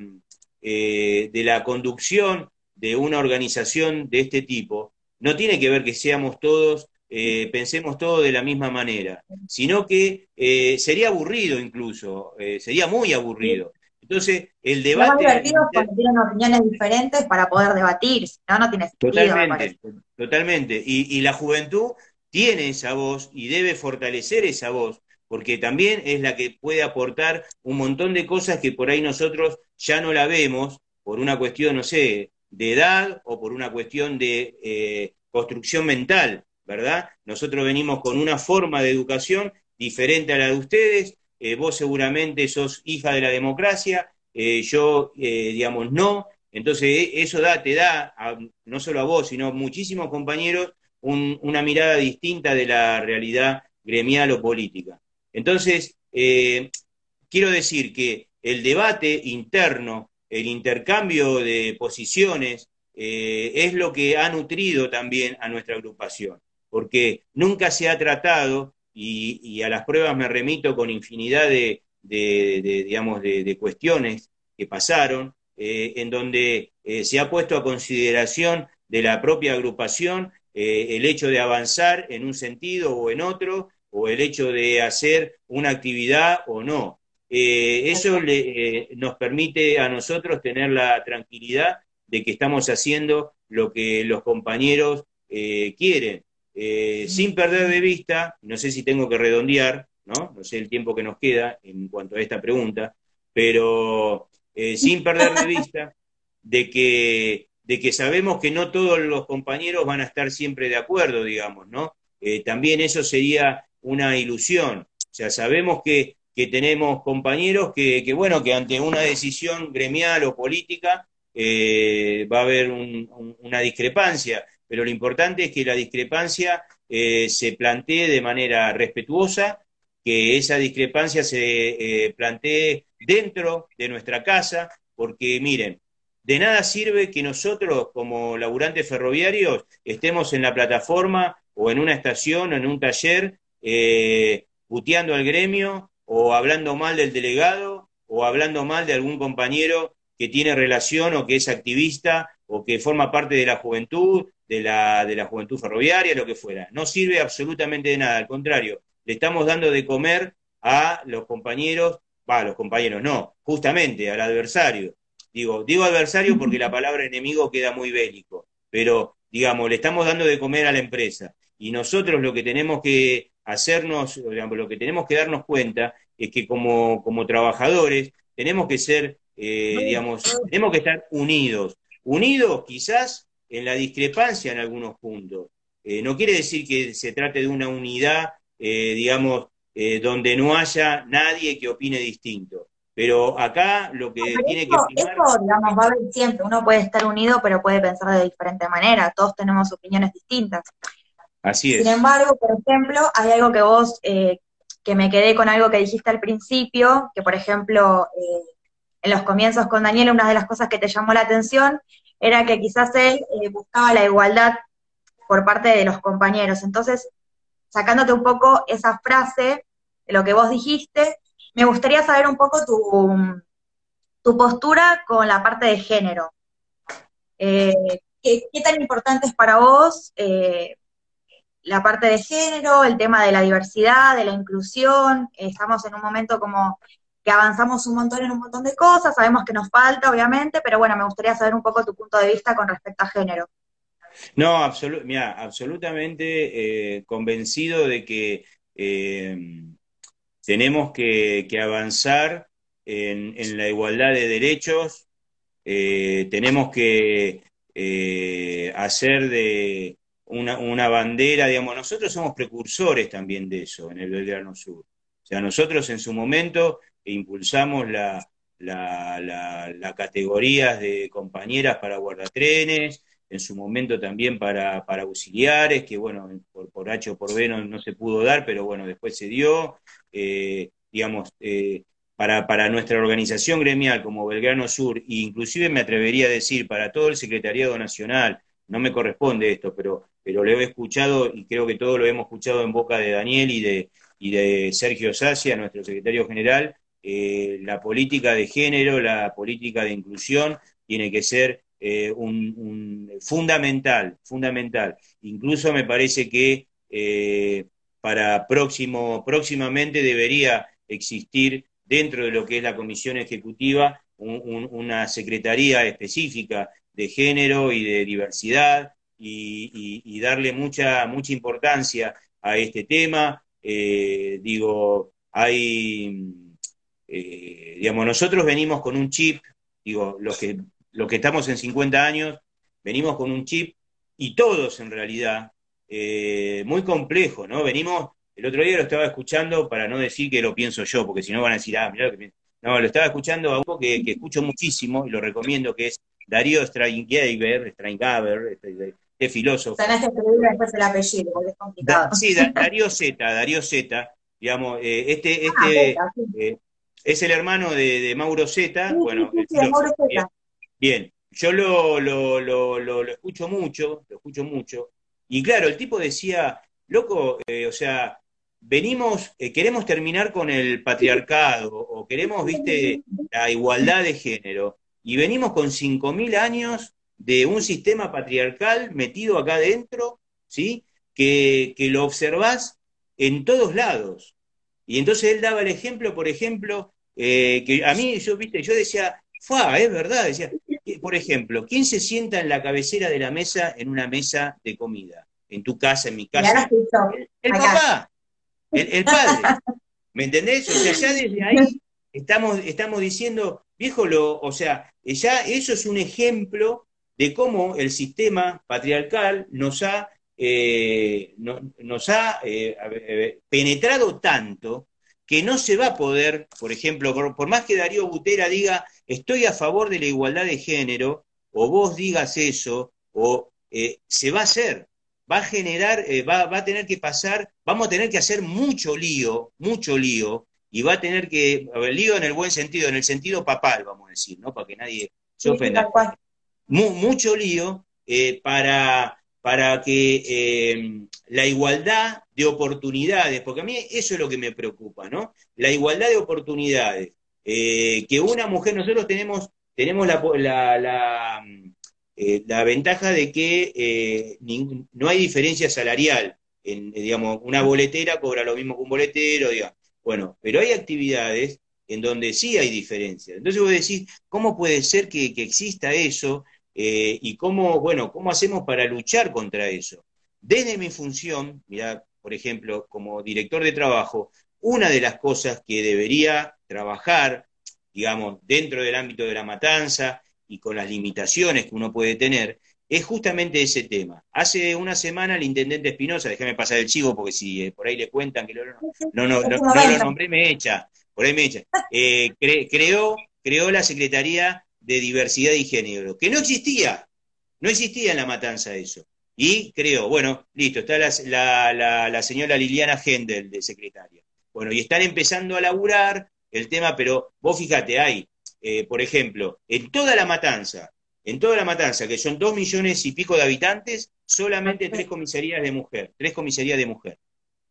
eh, de la conducción de una organización de este tipo no tiene que ver que seamos todos, eh, pensemos todos de la misma manera, sino que eh, sería aburrido incluso, sería muy aburrido. Entonces, el debate... Es divertido cuando tienen opiniones diferentes para poder debatir, no, no tiene sentido. Totalmente, totalmente. Y, y la juventud tiene esa voz y debe fortalecer esa voz, porque también es la que puede aportar un montón de cosas que por ahí nosotros ya no la vemos por una cuestión, no sé, de edad o por una cuestión de eh, construcción mental, ¿verdad? Nosotros venimos con una forma de educación diferente a la de ustedes, eh, vos seguramente sos hija de la democracia, eh, yo, digamos, no, entonces eso da, te da, no solo a vos, sino a muchísimos compañeros, una mirada distinta de la realidad gremial o política. Entonces, eh, quiero decir que el debate interno, el intercambio de posiciones, eh, es lo que ha nutrido también a nuestra agrupación, porque nunca se ha tratado, y, a las pruebas me remito con infinidad de, digamos, de, cuestiones que pasaron, eh, en donde se ha puesto a consideración de la propia agrupación eh, el hecho de avanzar en un sentido o en otro, o el hecho de hacer una actividad o no. Eh, eso eh, nos permite a nosotros tener la tranquilidad de que estamos haciendo lo que los compañeros quieren, sin perder de vista, no sé si tengo que redondear, ¿no? no sé el tiempo que nos queda en cuanto a esta pregunta, pero [LAUGHS] sin perder de vista de que de que sabemos que no todos los compañeros van a estar siempre de acuerdo, digamos, ¿no? Eh, también eso sería una ilusión. O sea, sabemos que, tenemos compañeros que, bueno, que ante una decisión gremial o política eh, va a haber una discrepancia, pero lo importante es que la discrepancia eh, se plantee de manera respetuosa, que esa discrepancia se plantee dentro de nuestra casa, porque miren, de nada sirve que nosotros, como laburantes ferroviarios, estemos en la plataforma o en una estación o en un taller eh, puteando al gremio o hablando mal del delegado o hablando mal de algún compañero que tiene relación o que es activista o que forma parte de la juventud, de la, de la juventud ferroviaria, lo que fuera. No sirve absolutamente de nada, al contrario, le estamos dando de comer a los compañeros, va, a los compañeros no, justamente al adversario, Digo, digo adversario porque la palabra enemigo queda muy bélico, pero digamos, le estamos dando de comer a la empresa. Y nosotros lo que tenemos que hacernos, digamos, lo que tenemos que darnos cuenta es que como, como trabajadores tenemos que ser, eh, digamos, tenemos que estar unidos. Unidos quizás en la discrepancia en algunos puntos. Eh, no quiere decir que se trate de una unidad, eh, digamos, donde no haya nadie que opine distinto. Pero acá lo que tiene que primar... Eso, digamos, va a haber siempre. Uno puede estar unido, pero puede pensar de diferente manera. Todos tenemos opiniones distintas. Así es. Sin embargo, por ejemplo, hay algo que vos, eh, que me quedé con algo que dijiste al principio, que por ejemplo, eh, en los comienzos con Daniel, una de las cosas que te llamó la atención era que quizás él eh, buscaba la igualdad por parte de los compañeros. Entonces, sacándote un poco esa frase de lo que vos dijiste, me gustaría saber un poco tu, tu postura con la parte de género. Eh, ¿qué, tan importante es para vos eh, la parte de género, el tema de la diversidad, de la inclusión? estamos en un momento como que avanzamos un montón en un montón de cosas, sabemos que nos falta, obviamente, pero bueno, me gustaría saber un poco tu punto de vista con respecto a género. No, absolutamente eh, convencido de que tenemos que, avanzar en, la igualdad de derechos, eh, tenemos que eh, hacer de una, bandera, digamos, nosotros somos precursores también de eso en el Belgrano Sur. O sea, nosotros en su momento impulsamos la, la, categorías de compañeras para guardatrenes, en su momento también para, auxiliares, que bueno, por, por H o por B no, se pudo dar, pero bueno, después se dio. Eh, digamos, eh, para, para, nuestra organización gremial como Belgrano Sur, e inclusive me atrevería a decir para todo el Secretariado Nacional no me corresponde esto, pero, pero lo he escuchado y creo que todos lo hemos escuchado en boca de Daniel y de, y de Sergio Sacia, nuestro secretario general, eh, la política de género, la política de inclusión tiene que ser eh, un, fundamental, fundamental. Incluso me parece que eh, para próximo, próximamente debería existir dentro de lo que es la comisión ejecutiva una secretaría específica de género y de diversidad y, darle mucha, mucha importancia a este tema. Digo, hay, digamos, nosotros venimos con un chip, digo, los que los que estamos en 50 años, venimos con un chip y todos en realidad, eh, muy complejo, ¿no? Venimos, el otro día lo estaba escuchando para no decir que lo pienso yo, porque si no van a decir, ah, mirá lo que pienso. No, lo estaba escuchando a uno que, escucho muchísimo y lo recomiendo, que es Darío Straingaver, Straingaver, este, este filósofo. Tenés que escribir después el apellido, porque es complicado. sí, Darío Z, Darío Z, digamos, eh, este, ah, este eh, es el hermano de, Mauro Z, bueno, Mauro Z. Bien, yo lo, lo, lo, lo, escucho mucho, lo escucho mucho, y claro, el tipo decía, loco, eh, o sea, venimos, eh, queremos terminar con el patriarcado, o queremos, viste, la igualdad de género, y venimos con 5.000 años de un sistema patriarcal metido acá adentro, ¿sí? Que, que lo observás en todos lados. Y entonces él daba el ejemplo, por ejemplo, eh, que a mí, yo, viste, yo decía, fue, es verdad, decía, por ejemplo, ¿quién se sienta en la cabecera de la mesa en una mesa de comida? En tu casa, en mi casa. El, papá, el, padre. ¿Me entendés? O sea, ya desde ahí estamos, estamos diciendo, viejo, lo, o sea, ya eso es un ejemplo de cómo el sistema patriarcal nos ha, eh, nos ha eh, penetrado tanto que no se va a poder, por ejemplo, por más que Darío Butera diga, estoy a favor de la igualdad de género, o vos digas eso, o eh, se va a hacer, va a generar, eh, va, a tener que pasar, vamos a tener que hacer mucho lío, mucho lío, y va a tener que, a ver, lío en el buen sentido, en el sentido papal, vamos a decir, ¿no? Para que nadie se ofenda. mucho lío eh, para, para que la igualdad de oportunidades, porque a mí eso es lo que me preocupa, ¿no? La igualdad de oportunidades. Eh, que una mujer, nosotros tenemos, tenemos la, la, eh, la, ventaja de que eh, no hay diferencia salarial. Digamos, una boletera cobra lo mismo que un boletero, digamos. Bueno, pero hay actividades en donde sí hay diferencia. Entonces vos decís, ¿cómo puede ser que, exista eso? Y cómo, bueno, cómo hacemos para luchar contra eso. Desde mi función, mira, por ejemplo, como director de trabajo, una de las cosas que debería trabajar, digamos, dentro del ámbito de la matanza y con las limitaciones que uno puede tener, es justamente ese tema. Hace una semana el intendente Espinosa, déjame pasar el chivo porque si eh, por ahí le cuentan que no, no, no, lo nombré, me echa, por ahí me echa, eh, creó, creó la Secretaría de Diversidad y Género, que no existía, no existía en la matanza eso. Y creó, bueno, listo, está la, la, la señora Liliana Hendel de secretaria. Bueno, y están empezando a laburar el tema, pero vos fíjate, hay, eh, por ejemplo, en toda la matanza, en toda la matanza, que son dos millones y pico de habitantes, solamente tres comisarías de mujer, tres comisarías de mujer.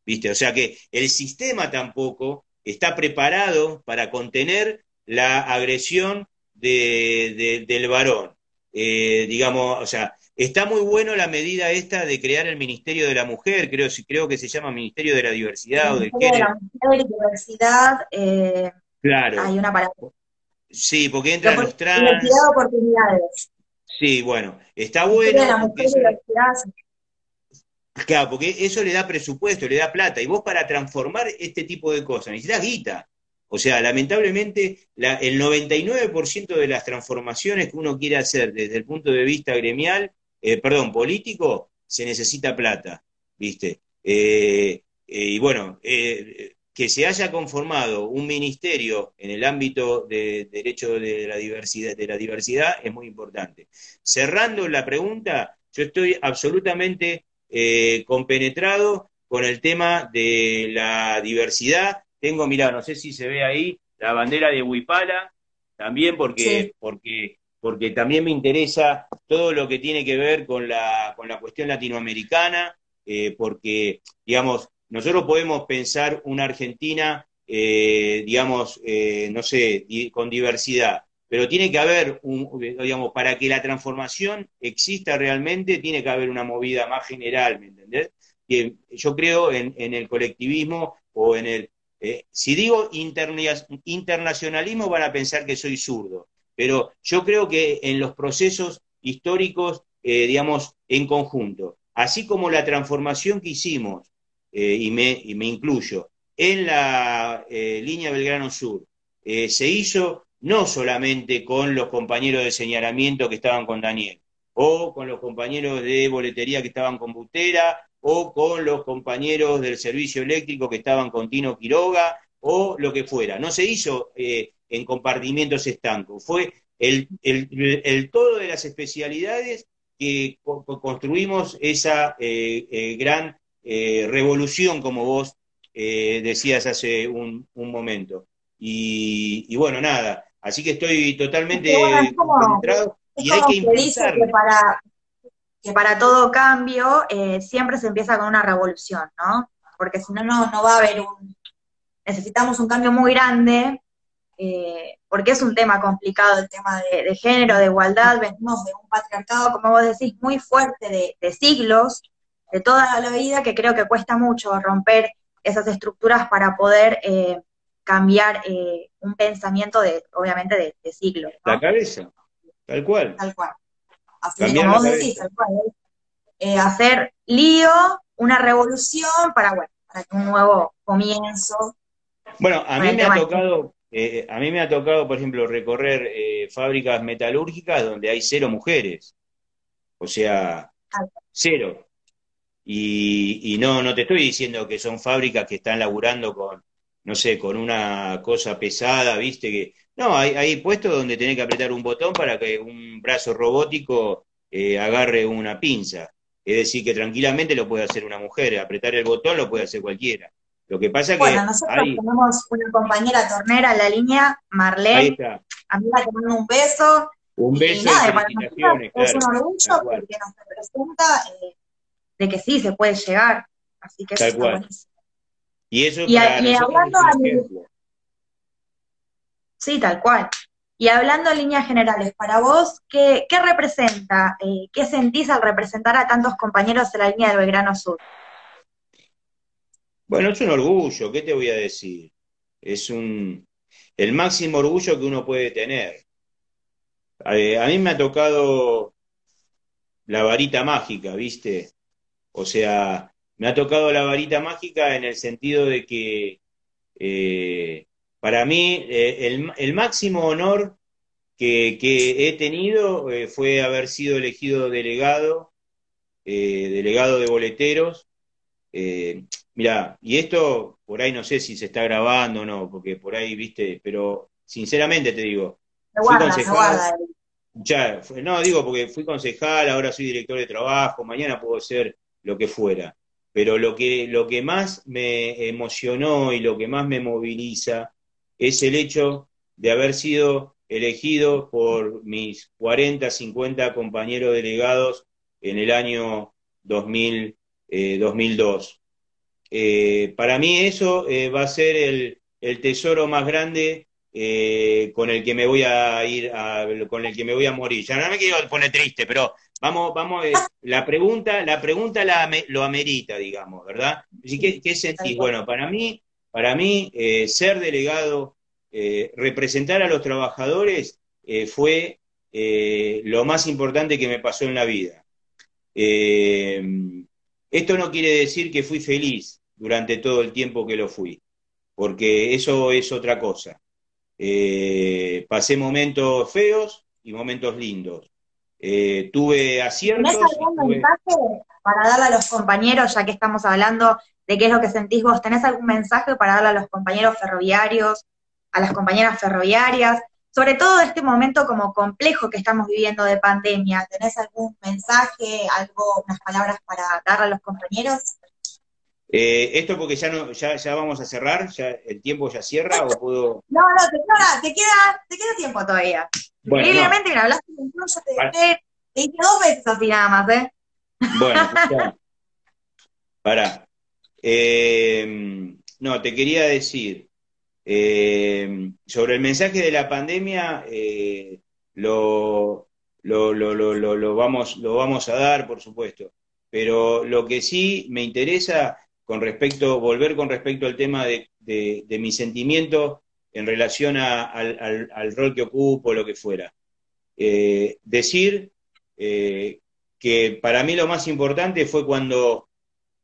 ¿Viste? O sea que el sistema tampoco está preparado para contener la agresión del varón. Eh, digamos, o sea, Está muy bueno la medida esta de crear el Ministerio de la Mujer, creo, creo que se llama Ministerio de la Diversidad o del Género. De la Mujer Diversidad, eh, claro. hay una palabra. Sí, porque entran los trans. Diversidad de oportunidades. Sí, bueno, está bueno. De la mujer. Claro, porque eso le da presupuesto, le da plata. Y vos para transformar este tipo de cosas necesitas guita. O sea, lamentablemente el 99% de las transformaciones que uno quiere hacer desde el punto de vista gremial eh, perdón, político, se necesita plata, ¿viste? Eh, eh, y bueno, que se haya conformado un ministerio en el ámbito de derecho de la diversidad, de la diversidad es muy importante. Cerrando la pregunta, yo estoy absolutamente compenetrado con el tema de la diversidad. Tengo, mira, no sé si se ve ahí, la bandera de Huipala, también porque, porque porque también me interesa todo lo que tiene que ver con la, con la cuestión latinoamericana, eh, porque, digamos, nosotros podemos pensar una Argentina, eh, digamos, eh, no sé, con diversidad, pero tiene que haber, un, digamos, para que la transformación exista realmente, tiene que haber una movida más general, ¿me entendés? Que yo creo en, el colectivismo o en el... si digo internacionalismo van a pensar que soy zurdo, pero yo creo que en los procesos históricos, eh, digamos, en conjunto, así como la transformación que hicimos, eh, y, me, y, me, incluyo, en la eh, línea Belgrano Sur, se hizo no solamente con los compañeros de señalamiento que estaban con Daniel, o con los compañeros de boletería que estaban con Butera, o con los compañeros del servicio eléctrico que estaban con Tino Quiroga, o lo que fuera. No se hizo en compartimientos estancos. Fue el, todo de las especialidades que construimos esa eh, eh, gran eh, revolución, como vos decías hace un, momento. Y, bueno, nada, así que estoy totalmente concentrado y hay que impulsar. Que para, que para todo cambio siempre se empieza con una revolución, ¿no? Porque si no, no va a haber un... Necesitamos un cambio muy grande eh, porque es un tema complicado el tema de, género, de igualdad, venimos de un patriarcado, como vos decís, muy fuerte de, siglos, de toda la vida, que creo que cuesta mucho romper esas estructuras para poder eh, cambiar eh, un pensamiento de, obviamente, de, siglos. La cabeza, tal cual. Tal cual. Así como vos decís, hacer lío, una revolución para, bueno, para un nuevo comienzo. Bueno, a mí me ha tocado eh, a mí me ha tocado, por ejemplo, recorrer eh, fábricas metalúrgicas donde hay cero mujeres. O sea, cero. Y, no, no te estoy diciendo que son fábricas que están laburando con, no sé, con una cosa pesada, viste, que. No, hay, hay puestos donde tenés que apretar un botón para que un brazo robótico eh, agarre una pinza. Es decir, que tranquilamente lo puede hacer una mujer, apretar el botón lo puede hacer cualquiera. Lo que pasa es que. Bueno, nosotros tenemos una compañera tornera en la línea, Marlene. Ahí está. Amiga, te mando un beso. Un beso y, nada, para nosotros es un orgullo porque nos representa eh, de que sí se puede llegar. Así que Tal eso cual. Y eso y, para y hablando Sí, tal cual. Y hablando en líneas generales, para vos, ¿qué, qué representa, eh, qué sentís al representar a tantos compañeros en la línea del Belgrano Sur? Bueno, es un orgullo, ¿qué te voy a decir? Es un el máximo orgullo que uno puede tener. Eh, a, mí me ha tocado la varita mágica, ¿viste? O sea, me ha tocado la varita mágica en el sentido de que eh, para mí eh, el, máximo honor que, he tenido fue haber sido elegido delegado, delegado de boleteros, eh, mira, y esto por ahí no sé si se está grabando o no, porque por ahí, viste, pero sinceramente te digo, fui concejal. Ya, no, digo porque fui concejal, ahora soy director de trabajo, mañana puedo ser lo que fuera. Pero lo que, lo que más me emocionó y lo que más me moviliza es el hecho de haber sido elegido por mis 40, 50 compañeros delegados en el año 2000, 2002. Eh, eh, para mí eso eh, va a ser el, tesoro más grande con el que me voy a ir, con el que me voy a morir. Ya no me quiero poner triste, pero vamos, vamos, la pregunta, la pregunta lo amerita, digamos, ¿verdad? ¿Qué, qué sentís? Bueno, para mí, para mí ser delegado, representar a los trabajadores fue lo más importante que me pasó en la vida. Esto no quiere decir que fui feliz durante todo el tiempo que lo fui, porque eso es otra cosa. Eh, pasé momentos feos y momentos lindos. Eh, tuve aciertos. ¿Tenés algún mensaje para darle a los compañeros, ya que estamos hablando de qué es lo que sentís vos? ¿Tenés algún mensaje para darle a los compañeros ferroviarios, a las compañeras ferroviarias, sobre todo este momento como complejo que estamos viviendo de pandemia, ¿tenés algún mensaje, algo, unas palabras para dar a los compañeros? Eh, esto porque ya no, ya, ya vamos a cerrar, ya el tiempo ya cierra o puedo. No, no, te queda, te queda, te queda tiempo todavía. Increíblemente me hablaste de yo te, te, te hice dos veces así nada más, ¿eh? Bueno, [LAUGHS] para. Eh, no, te quería decir, eh, sobre el mensaje de la pandemia, eh, lo, lo, lo, lo, vamos, lo vamos a dar, por supuesto. Pero lo que sí me interesa con respecto, volver con respecto al tema de, de, mi sentimiento en relación al, al, rol que ocupo, lo que fuera. Eh, decir eh, que para mí lo más importante fue cuando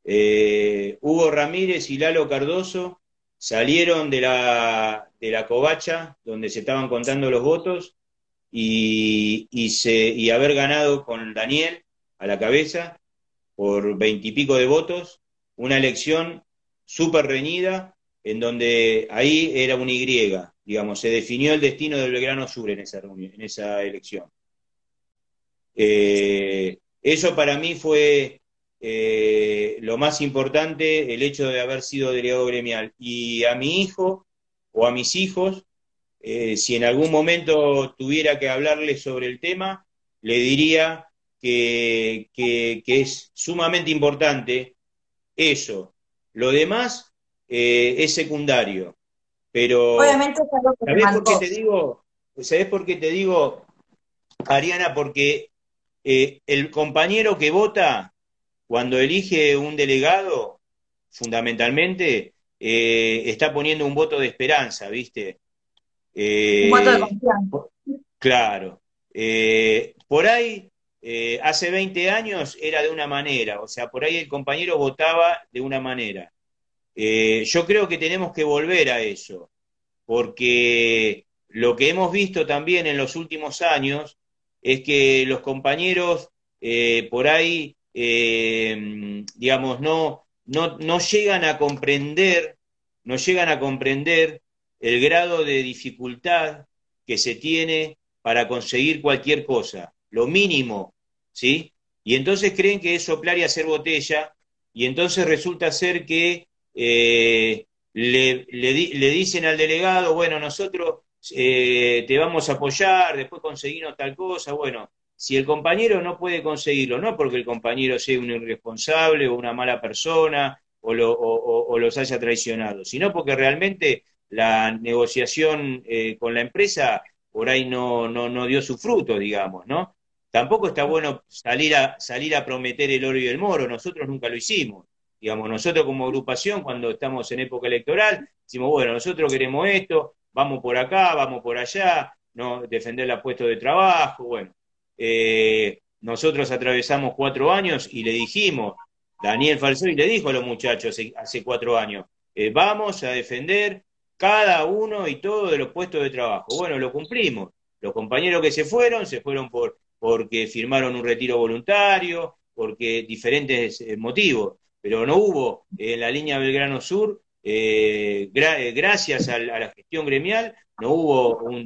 eh, Hugo Ramírez y Lalo Cardoso salieron de la, de la covacha donde se estaban contando los votos y, y, haber ganado con Daniel a la cabeza por veintipico de votos, una elección súper reñida, en donde ahí era una Y, digamos, se definió el destino del Belgrano Sur en esa, en esa elección. Eh, eso para mí fue eh, lo más importante, el hecho de haber sido delegado gremial. Y a mi hijo o a mis hijos, eh, si en algún momento tuviera que hablarles sobre el tema, le diría que, es sumamente importante eso. Lo demás eh, es secundario. Pero, Obviamente ¿sabés por qué te digo? ¿Sabés por qué te digo, Ariana? Porque el compañero que vota, cuando elige un delegado, fundamentalmente, eh, está poniendo un voto de esperanza, ¿viste? un voto de confianza. Claro. por ahí eh, hace 20 años era de una manera, o sea, por ahí el compañero votaba de una manera. Eh, yo creo que tenemos que volver a eso, porque lo que hemos visto también en los últimos años es que los compañeros eh, por ahí, digamos, no, no, no llegan a comprender, no llegan a comprender el grado de dificultad que se tiene para conseguir cualquier cosa lo mínimo, ¿sí? Y entonces creen que es soplar y hacer botella, y entonces resulta ser que eh, le, le, dicen al delegado, bueno, nosotros eh, te vamos a apoyar, después conseguimos tal cosa, bueno, si el compañero no puede conseguirlo, no porque el compañero sea un irresponsable o una mala persona o, o, los haya traicionado, sino porque realmente la negociación eh, con la empresa por ahí no, no, no dio su fruto, digamos, ¿no? Tampoco está bueno salir a, salir a prometer el oro y el moro, nosotros nunca lo hicimos. Digamos, nosotros como agrupación, cuando estamos en época electoral, decimos, bueno, nosotros queremos esto, vamos por acá, vamos por allá, no defender el puesto de trabajo, bueno. Eh, nosotros atravesamos cuatro años y le dijimos, Daniel Falsori le dijo a los muchachos hace, cuatro años, eh, vamos a defender cada uno y todo de los puestos de trabajo. Bueno, lo cumplimos. Los compañeros que se fueron, se fueron por porque firmaron un retiro voluntario, porque diferentes eh, motivos, pero no hubo en la línea Belgrano Sur, gracias a, la gestión gremial, no hubo un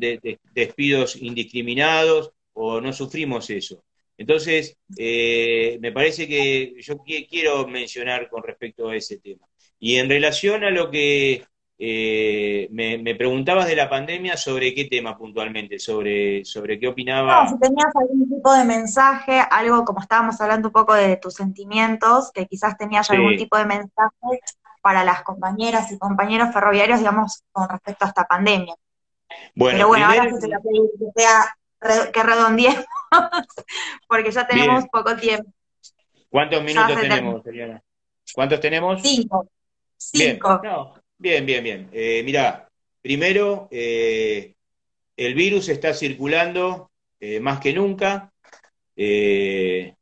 despidos indiscriminados o no sufrimos eso. Entonces, me parece que yo quiero mencionar con respecto a ese tema. Y en relación a lo que eh, me, preguntabas de la pandemia sobre qué tema puntualmente, sobre, sobre qué opinaba. No, si tenías algún tipo de mensaje, algo como estábamos hablando un poco de tus sentimientos, que quizás tenías algún tipo de mensaje para las compañeras y compañeros ferroviarios, digamos, con respecto a esta pandemia. Bueno, Pero bueno, ahora sí te lo pedí que sea que redondeemos, [LAUGHS] porque ya tenemos poco tiempo. ¿Cuántos minutos tenemos, Eliana? ¿Cuántos tenemos? Cinco. Cinco. Bien, bien, bien. Eh, mira, primero, eh, el virus está circulando eh, más que nunca.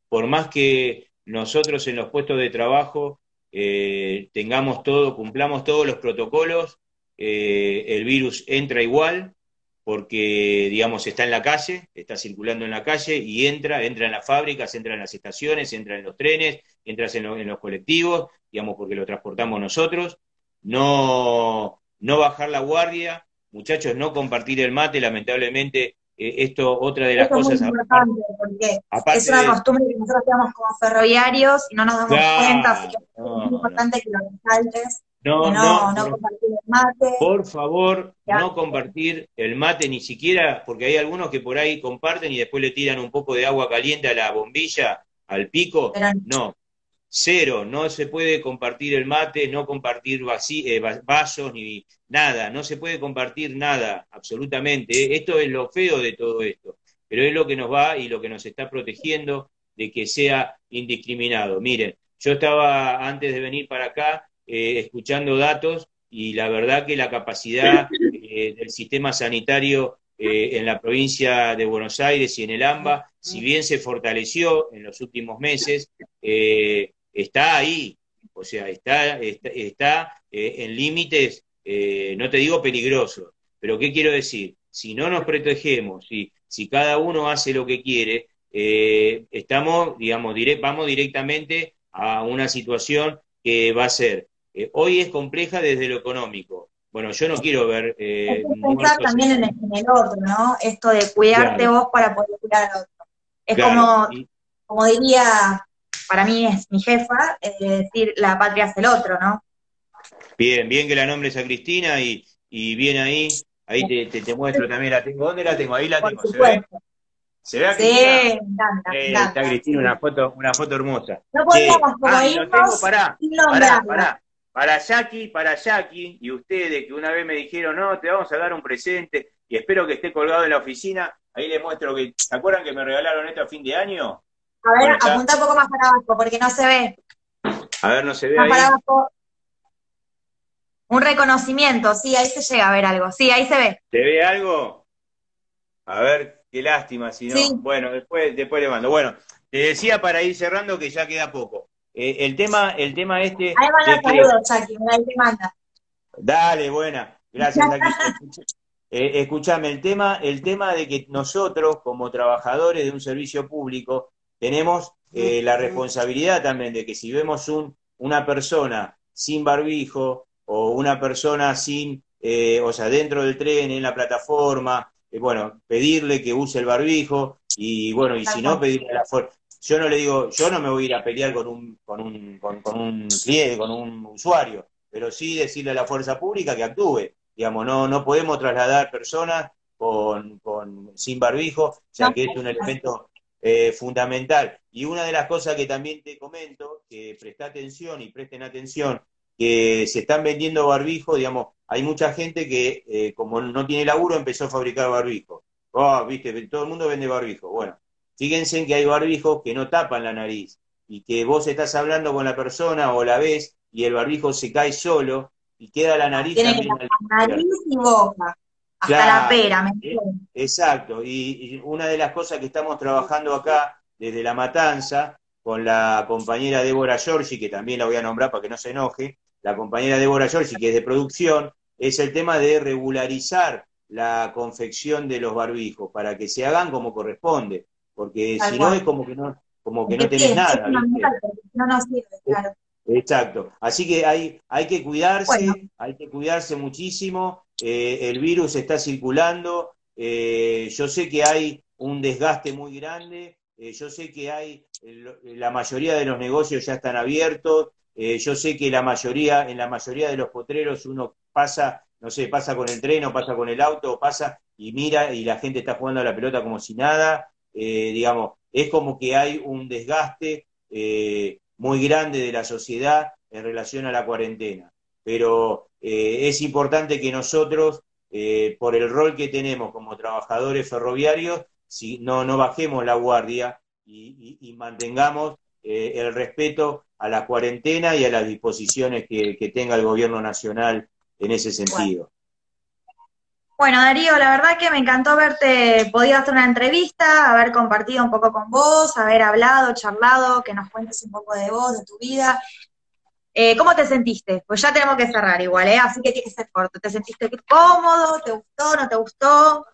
Por más que nosotros en los puestos de trabajo tengamos todo, cumplamos todos los protocolos, el virus entra igual porque, digamos, está en la calle, está circulando en la calle y entra, entra en las fábricas, entra en las estaciones, entra en los trenes, entra en los colectivos, digamos, porque lo transportamos nosotros no, no bajar la guardia, muchachos, no compartir el mate, lamentablemente eh, esto otra de las cosas. Es muy importante porque es una costumbre que nosotros tenemos como ferroviarios y no nos damos cuenta, así que es muy importante que lo resaltes. No, no, no, compartir el mate. Por favor, no compartir el mate ni siquiera, porque hay algunos que por ahí comparten y después le tiran un poco de agua caliente a la bombilla, al pico. no, cero, no se puede compartir el mate, no compartir eh, vasos ni nada, no se puede compartir nada, absolutamente. Esto es lo feo de todo esto, pero es lo que nos va y lo que nos está protegiendo de que sea indiscriminado. Miren, yo estaba antes de venir para acá eh, escuchando datos y la verdad que la capacidad eh, del sistema sanitario en la provincia de Buenos Aires y en el AMBA, si bien se fortaleció en los últimos meses, está ahí, o sea, está, está, eh, en límites, eh, no te digo peligrosos, pero ¿qué quiero decir? Si no nos protegemos, si, si cada uno hace lo que quiere, eh, estamos, digamos, vamos directamente a una situación que va a ser, hoy es compleja desde lo económico. Bueno, yo no quiero ver... Eh, pensar también en el, otro, ¿no? Esto de cuidarte vos para poder cuidar al otro. Es como, como diría para mí es mi jefa, es decir, la patria es el otro, ¿no? Bien, bien que la nombres a Cristina y, y bien ahí, ahí te, te, muestro también la tengo. ¿Dónde la tengo? Ahí la tengo, ¿se ve? ¿Se ve aquí? Sí, encanta, eh, Está Cristina, una foto, una foto hermosa. No podemos, como ah, lo tengo, pará, pará, pará. Para Jackie, para Jackie y ustedes que una vez me dijeron, no, te vamos a dar un presente y espero que esté colgado en la oficina, ahí les muestro que, ¿se acuerdan que me regalaron esto a fin de año? A ver, apunta un poco más para abajo, porque no se ve. A ver, no se ve ahí. Para abajo. Un reconocimiento, sí, ahí se llega a ver algo. Sí, ahí se ve. ¿Se ve algo? A ver, qué lástima, si no. Bueno, después, después le mando. Bueno, te decía para ir cerrando que ya queda poco. Eh, el tema, el tema este. Ahí van los saludos, Chucky, ahí te manda. Dale, buena. Gracias, [LAUGHS] eh, escúchame, el tema, el tema de que nosotros, como trabajadores de un servicio público, tenemos eh, la responsabilidad también de que si vemos un, una persona sin barbijo o una persona sin, eh, o sea, dentro del tren, en la plataforma, bueno, pedirle que use el barbijo y bueno, y si no, pedirle la fuerza. Yo no le digo, yo no me voy a ir a pelear con un, con un, con, un cliente, con un usuario, pero sí decirle a la fuerza pública que actúe. Digamos, no, no podemos trasladar personas con, con sin barbijo, ya que es un elemento eh, fundamental. Y una de las cosas que también te comento, que presta atención y presten atención, que se están vendiendo barbijos, digamos, hay mucha gente que eh, como no tiene laburo empezó a fabricar barbijos. Oh, viste, todo el mundo vende barbijos. Bueno, fíjense que hay barbijos que no tapan la nariz y que vos estás hablando con la persona o la ves y el barbijo se cae solo y queda la nariz también. nariz y boca hasta la pera, ¿me eh, Exacto, y, una de las cosas que estamos trabajando acá desde La Matanza, con la compañera Débora Giorgi, que también la voy a nombrar para que no se enoje, la compañera Débora Giorgi, que es de producción, es el tema de regularizar la confección de los barbijos para que se hagan como corresponde, porque si no es como que no, como que no tenés nada. No, no sirve, claro. Exacto. Así que hay, hay que cuidarse, hay que cuidarse muchísimo. Eh, el virus está circulando, eh, yo sé que hay un desgaste muy grande, eh, yo sé que hay, la mayoría de los negocios ya están abiertos, yo sé que la mayoría, en la mayoría de los potreros uno pasa, no sé, pasa con el tren o pasa con el auto, pasa y mira y la gente está jugando a la pelota como si nada, digamos, es como que hay un desgaste muy grande de la sociedad en relación a la cuarentena. Pero eh, es importante que nosotros, eh, por el rol que tenemos como trabajadores ferroviarios, si, no, no bajemos la guardia y, mantengamos eh, el respeto a la cuarentena y a las disposiciones que, tenga el gobierno nacional en ese sentido. Bueno. Darío, la verdad que me encantó haberte podido hacer una entrevista, haber compartido un poco con vos, haber hablado, charlado, que nos cuentes un poco de vos, de tu vida. Eh, ¿Cómo te sentiste? Pues ya tenemos que cerrar igual, ¿eh? Así que tiene que ser corto. ¿Te sentiste cómodo? ¿Te gustó? ¿No te gustó?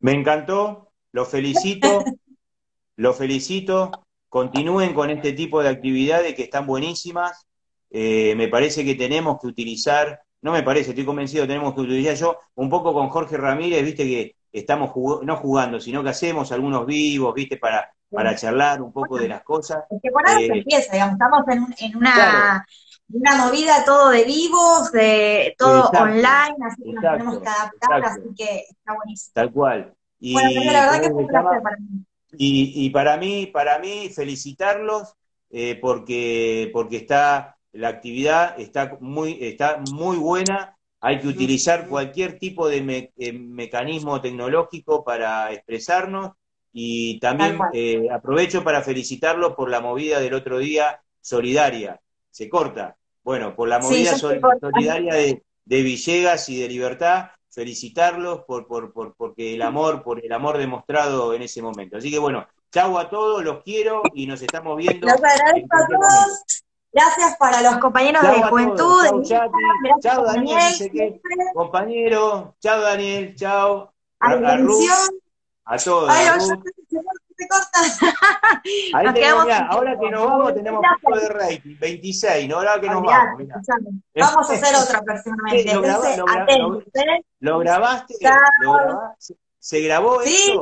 Me encantó, lo felicito, [LAUGHS] lo felicito. Continúen con este tipo de actividades que están buenísimas. Eh, me parece que tenemos que utilizar, no me parece, estoy convencido, tenemos que utilizar yo un poco con Jorge Ramírez, viste que estamos no jugando, sino que hacemos algunos vivos, viste, para para charlar un poco de las cosas. Es que por ahí se eh, empieza, digamos, estamos en, una, una movida todo de vivos, de todo online, así que nos tenemos que adaptar, así que está buenísimo. Tal cual. Y, bueno, la verdad que es un placer para mí. Y, para mí, para mí, felicitarlos eh, porque, porque está, la actividad está muy, está muy buena. Hay que utilizar cualquier tipo de eh, mecanismo tecnológico para expresarnos y también eh, aprovecho para felicitarlos por la movida del otro día solidaria. Se corta. Bueno, por la movida solidaria de, Villegas y de Libertad, felicitarlos por, por, por, porque el amor, por el amor demostrado en ese momento. Así que bueno, chau a todos, los quiero y nos estamos viendo. Los agradezco a todos. Gracias para los compañeros de juventud. Chau, Daniel, compañero. Chau, Daniel. Chau. A, a, a todos. Ay. [LAUGHS] Ahí tenemos, ahora que nos vamos tenemos poco de rating, 26, ¿no? Ahora que nos vamos. [LAUGHS] Vamos a hacer otra próximamente. ¿Lo, lo, ¿eh? lo, grabaste? ¿Se grabó sí.